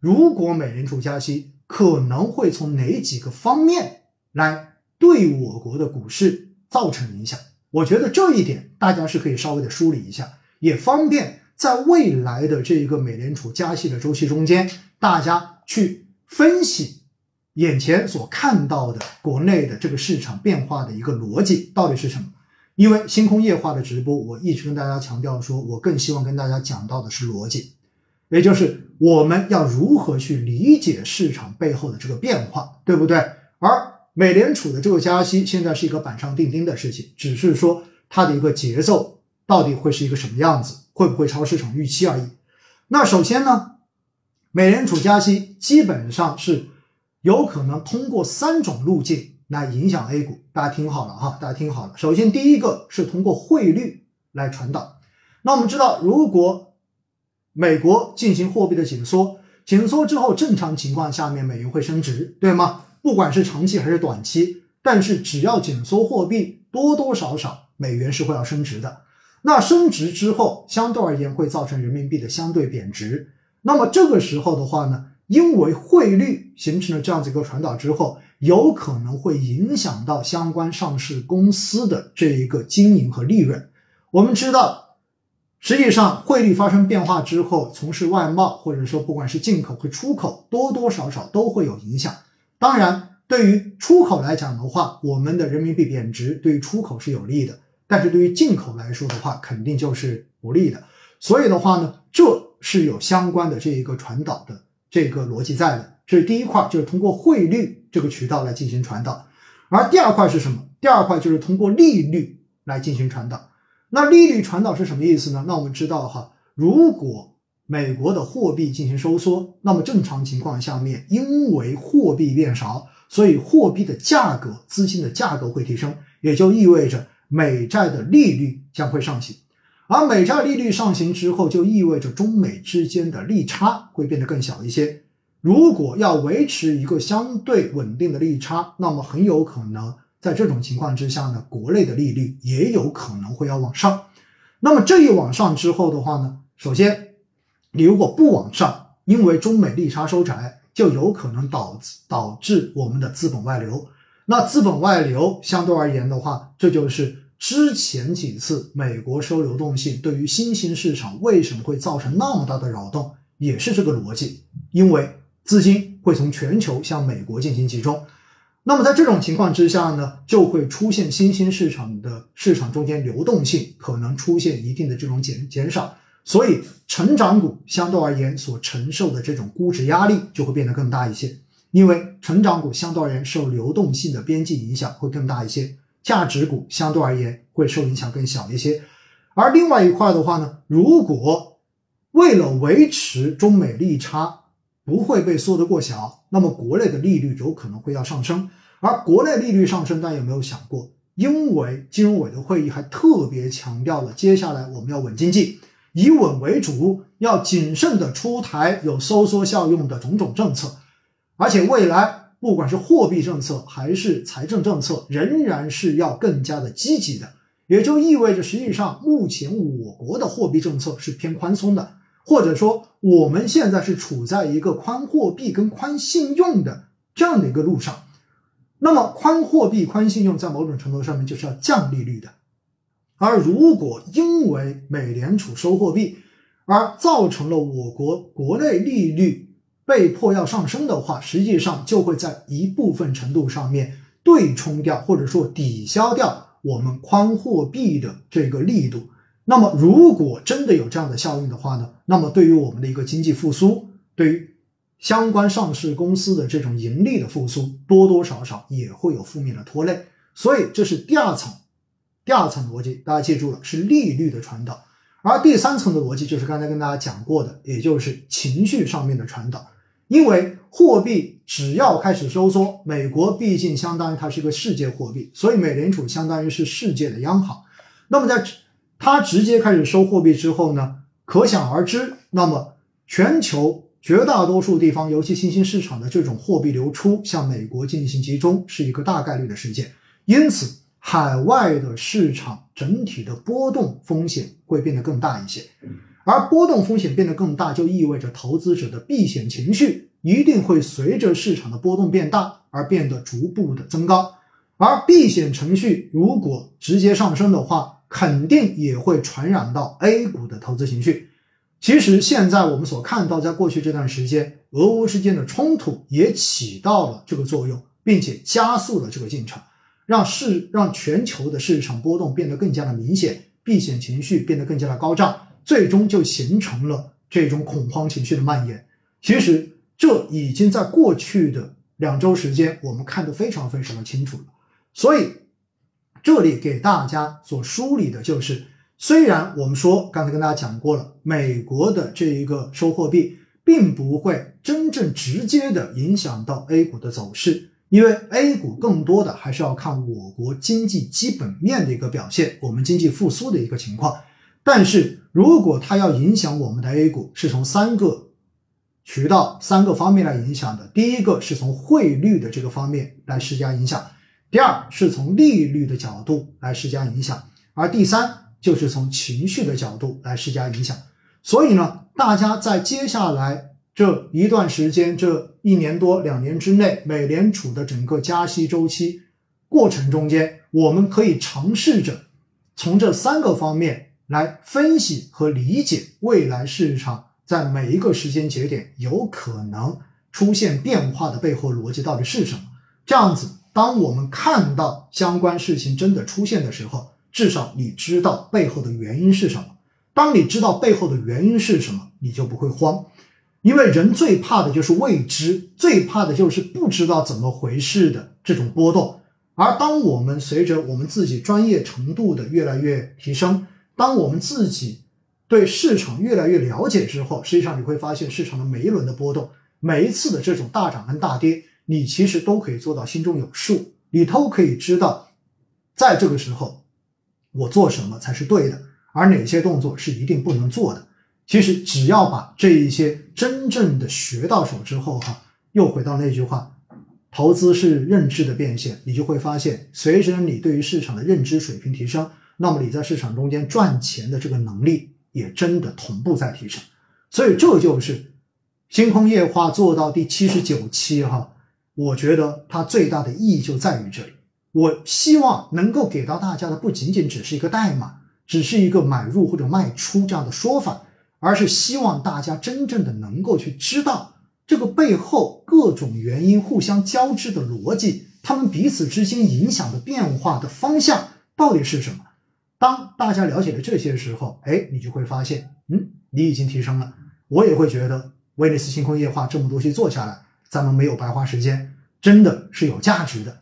如果美联储加息，可能会从哪几个方面来对我国的股市造成影响？我觉得这一点大家是可以稍微的梳理一下，也方便在未来的这一个美联储加息的周期中间，大家去分析眼前所看到的国内的这个市场变化的一个逻辑到底是什么。因为星空夜话的直播，我一直跟大家强调说，我更希望跟大家讲到的是逻辑，也就是我们要如何去理解市场背后的这个变化，对不对？而美联储的这个加息现在是一个板上钉钉的事情，只是说它的一个节奏到底会是一个什么样子，会不会超市场预期而已。那首先呢，美联储加息基本上是有可能通过三种路径。来影响 A 股，大家听好了哈，大家听好了。首先，第一个是通过汇率来传导。那我们知道，如果美国进行货币的紧缩，紧缩之后，正常情况下面美元会升值，对吗？不管是长期还是短期，但是只要紧缩货币，多多少少美元是会要升值的。那升值之后，相对而言会造成人民币的相对贬值。那么这个时候的话呢，因为汇率形成了这样子一个传导之后。有可能会影响到相关上市公司的这一个经营和利润。我们知道，实际上汇率发生变化之后，从事外贸或者说不管是进口和出口，多多少少都会有影响。当然，对于出口来讲的话，我们的人民币贬值对于出口是有利的；但是对于进口来说的话，肯定就是不利的。所以的话呢，这是有相关的这一个传导的这个逻辑在的。这是第一块，就是通过汇率这个渠道来进行传导，而第二块是什么？第二块就是通过利率来进行传导。那利率传导是什么意思呢？那我们知道哈，如果美国的货币进行收缩，那么正常情况下面，因为货币变少，所以货币的价格、资金的价格会提升，也就意味着美债的利率将会上行。而美债利率上行之后，就意味着中美之间的利差会变得更小一些。如果要维持一个相对稳定的利差，那么很有可能在这种情况之下呢，国内的利率也有可能会要往上。那么这一往上之后的话呢，首先你如果不往上，因为中美利差收窄，就有可能导致导致我们的资本外流。那资本外流相对而言的话，这就是之前几次美国收流动性对于新兴市场为什么会造成那么大的扰动，也是这个逻辑，因为。资金会从全球向美国进行集中，那么在这种情况之下呢，就会出现新兴市场的市场中间流动性可能出现一定的这种减减少，所以成长股相对而言所承受的这种估值压力就会变得更大一些，因为成长股相对而言受流动性的边际影响会更大一些，价值股相对而言会受影响更小一些，而另外一块的话呢，如果为了维持中美利差。不会被缩得过小，那么国内的利率有可能会要上升，而国内利率上升，大家有没有想过？因为金融委的会议还特别强调了，接下来我们要稳经济，以稳为主，要谨慎的出台有收缩效用的种种政策，而且未来不管是货币政策还是财政政策，仍然是要更加的积极的，也就意味着实际上目前我国的货币政策是偏宽松的。或者说，我们现在是处在一个宽货币跟宽信用的这样的一个路上。那么，宽货币、宽信用在某种程度上面就是要降利率的。而如果因为美联储收货币而造成了我国国内利率被迫要上升的话，实际上就会在一部分程度上面对冲掉或者说抵消掉我们宽货币的这个力度。那么，如果真的有这样的效应的话呢？那么，对于我们的一个经济复苏，对于相关上市公司的这种盈利的复苏，多多少少也会有负面的拖累。所以，这是第二层，第二层逻辑，大家记住了，是利率的传导。而第三层的逻辑就是刚才跟大家讲过的，也就是情绪上面的传导。因为货币只要开始收缩，美国毕竟相当于它是一个世界货币，所以美联储相当于是世界的央行。那么在它直接开始收货币之后呢，可想而知，那么全球绝大多数地方，尤其新兴市场的这种货币流出向美国进行集中，是一个大概率的事件。因此，海外的市场整体的波动风险会变得更大一些。而波动风险变得更大，就意味着投资者的避险情绪一定会随着市场的波动变大而变得逐步的增高。而避险程序如果直接上升的话，肯定也会传染到 A 股的投资情绪。其实现在我们所看到，在过去这段时间，俄乌之间的冲突也起到了这个作用，并且加速了这个进程，让市让全球的市场波动变得更加的明显，避险情绪变得更加的高涨，最终就形成了这种恐慌情绪的蔓延。其实这已经在过去的两周时间，我们看得非常非常的清楚了。所以，这里给大家所梳理的就是，虽然我们说刚才跟大家讲过了，美国的这一个收货币并不会真正直接的影响到 A 股的走势，因为 A 股更多的还是要看我国经济基本面的一个表现，我们经济复苏的一个情况。但是如果它要影响我们的 A 股，是从三个渠道、三个方面来影响的。第一个是从汇率的这个方面来施加影响。第二是从利率的角度来施加影响，而第三就是从情绪的角度来施加影响。所以呢，大家在接下来这一段时间，这一年多两年之内，美联储的整个加息周期过程中间，我们可以尝试着从这三个方面来分析和理解未来市场在每一个时间节点有可能出现变化的背后逻辑到底是什么。这样子。当我们看到相关事情真的出现的时候，至少你知道背后的原因是什么。当你知道背后的原因是什么，你就不会慌，因为人最怕的就是未知，最怕的就是不知道怎么回事的这种波动。而当我们随着我们自己专业程度的越来越提升，当我们自己对市场越来越了解之后，实际上你会发现市场的每一轮的波动，每一次的这种大涨跟大跌。你其实都可以做到心中有数，你都可以知道，在这个时候我做什么才是对的，而哪些动作是一定不能做的。其实只要把这一些真正的学到手之后，哈，又回到那句话，投资是认知的变现，你就会发现，随着你对于市场的认知水平提升，那么你在市场中间赚钱的这个能力也真的同步在提升。所以这就是星空夜话做到第七十九期，哈。我觉得它最大的意义就在于这里。我希望能够给到大家的不仅仅只是一个代码，只是一个买入或者卖出这样的说法，而是希望大家真正的能够去知道这个背后各种原因互相交织的逻辑，他们彼此之间影响的变化的方向到底是什么。当大家了解了这些时候，哎，你就会发现，嗯，你已经提升了。我也会觉得威尼斯星空夜话这么多期做下来。咱们没有白花时间，真的是有价值的。